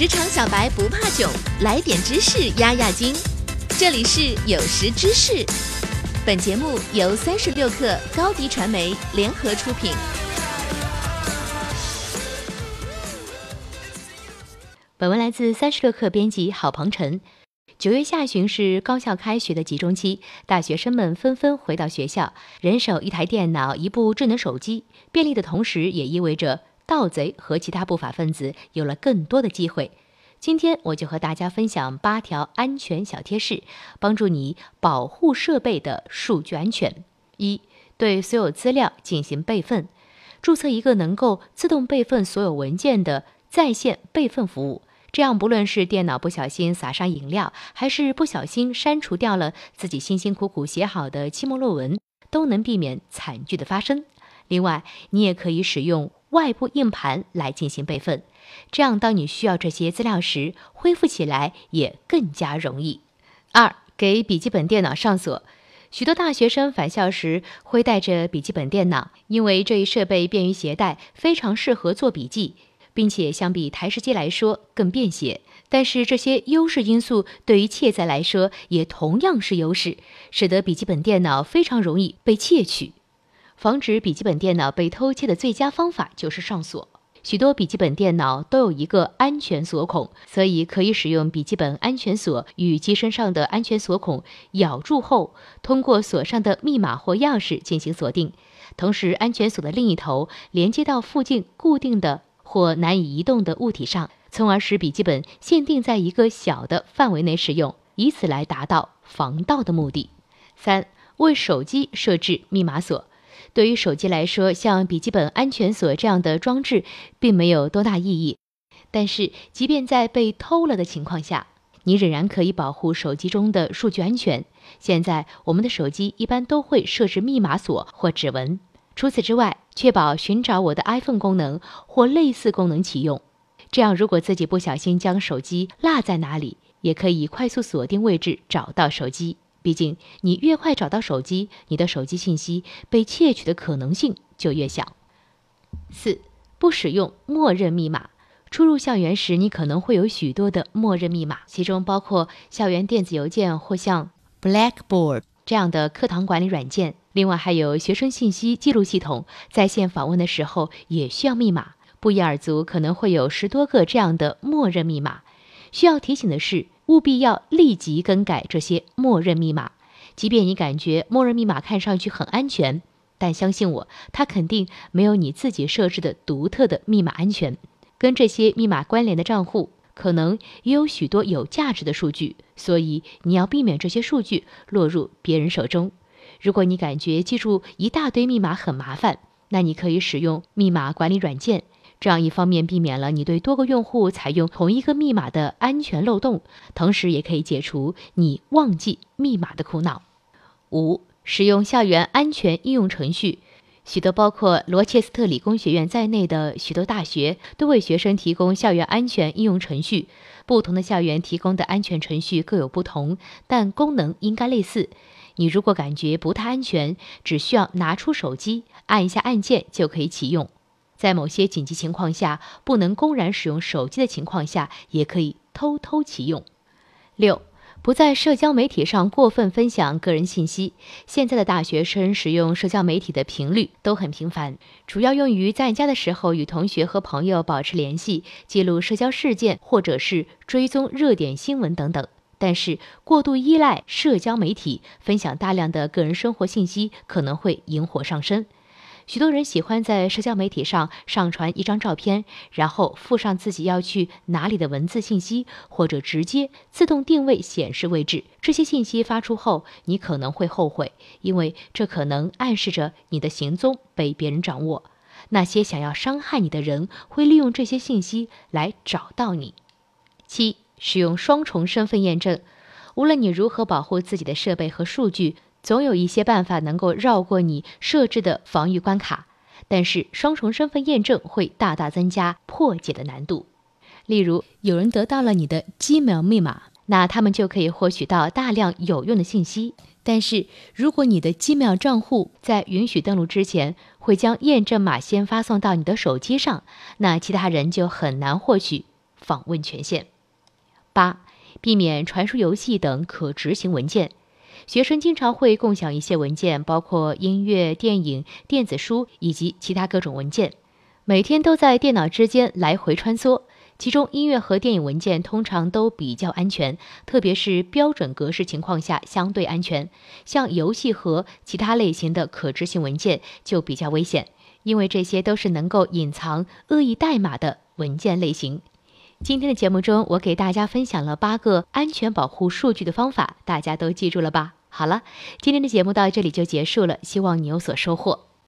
职场小白不怕囧，来点知识压压惊。这里是有识知识，本节目由三十六克高低传媒联合出品。本文来自三十六克编辑郝鹏程。九月下旬是高校开学的集中期，大学生们纷纷回到学校，人手一台电脑、一部智能手机，便利的同时，也意味着盗贼和其他不法分子有了更多的机会。今天我就和大家分享八条安全小贴士，帮助你保护设备的数据安全。一、对所有资料进行备份，注册一个能够自动备份所有文件的在线备份服务。这样，不论是电脑不小心洒上饮料，还是不小心删除掉了自己辛辛苦苦写好的期末论文，都能避免惨剧的发生。另外，你也可以使用外部硬盘来进行备份，这样当你需要这些资料时，恢复起来也更加容易。二，给笔记本电脑上锁。许多大学生返校时会带着笔记本电脑，因为这一设备便于携带，非常适合做笔记。并且相比台式机来说更便携，但是这些优势因素对于窃贼来说也同样是优势，使得笔记本电脑非常容易被窃取。防止笔记本电脑被偷窃的最佳方法就是上锁。许多笔记本电脑都有一个安全锁孔，所以可以使用笔记本安全锁与机身上的安全锁孔咬住后，通过锁上的密码或钥匙进行锁定。同时，安全锁的另一头连接到附近固定的。或难以移动的物体上，从而使笔记本限定在一个小的范围内使用，以此来达到防盗的目的。三、为手机设置密码锁。对于手机来说，像笔记本安全锁这样的装置并没有多大意义。但是，即便在被偷了的情况下，你仍然可以保护手机中的数据安全。现在，我们的手机一般都会设置密码锁或指纹。除此之外，确保寻找我的 iPhone 功能或类似功能启用。这样，如果自己不小心将手机落在哪里，也可以快速锁定位置找到手机。毕竟，你越快找到手机，你的手机信息被窃取的可能性就越小。四、不使用默认密码。初入校园时，你可能会有许多的默认密码，其中包括校园电子邮件或像 Blackboard 这样的课堂管理软件。另外还有学生信息记录系统，在线访问的时候也需要密码，不一而足，可能会有十多个这样的默认密码。需要提醒的是，务必要立即更改这些默认密码。即便你感觉默认密码看上去很安全，但相信我，它肯定没有你自己设置的独特的密码安全。跟这些密码关联的账户，可能也有许多有价值的数据，所以你要避免这些数据落入别人手中。如果你感觉记住一大堆密码很麻烦，那你可以使用密码管理软件，这样一方面避免了你对多个用户采用同一个密码的安全漏洞，同时也可以解除你忘记密码的苦恼。五、使用校园安全应用程序，许多包括罗切斯特理工学院在内的许多大学都为学生提供校园安全应用程序。不同的校园提供的安全程序各有不同，但功能应该类似。你如果感觉不太安全，只需要拿出手机按一下按键就可以启用。在某些紧急情况下，不能公然使用手机的情况下，也可以偷偷启用。六，不在社交媒体上过分分享个人信息。现在的大学生使用社交媒体的频率都很频繁，主要用于在家的时候与同学和朋友保持联系、记录社交事件，或者是追踪热点新闻等等。但是，过度依赖社交媒体，分享大量的个人生活信息，可能会引火上身。许多人喜欢在社交媒体上上传一张照片，然后附上自己要去哪里的文字信息，或者直接自动定位显示位置。这些信息发出后，你可能会后悔，因为这可能暗示着你的行踪被别人掌握。那些想要伤害你的人会利用这些信息来找到你。七。使用双重身份验证，无论你如何保护自己的设备和数据，总有一些办法能够绕过你设置的防御关卡。但是，双重身份验证会大大增加破解的难度。例如，有人得到了你的 Gmail 密码，那他们就可以获取到大量有用的信息。但是如果你的 Gmail 账户在允许登录之前会将验证码先发送到你的手机上，那其他人就很难获取。访问权限。八、避免传输游戏等可执行文件。学生经常会共享一些文件，包括音乐、电影、电子书以及其他各种文件，每天都在电脑之间来回穿梭。其中，音乐和电影文件通常都比较安全，特别是标准格式情况下相对安全。像游戏和其他类型的可执行文件就比较危险，因为这些都是能够隐藏恶意代码的文件类型。今天的节目中，我给大家分享了八个安全保护数据的方法，大家都记住了吧？好了，今天的节目到这里就结束了，希望你有所收获。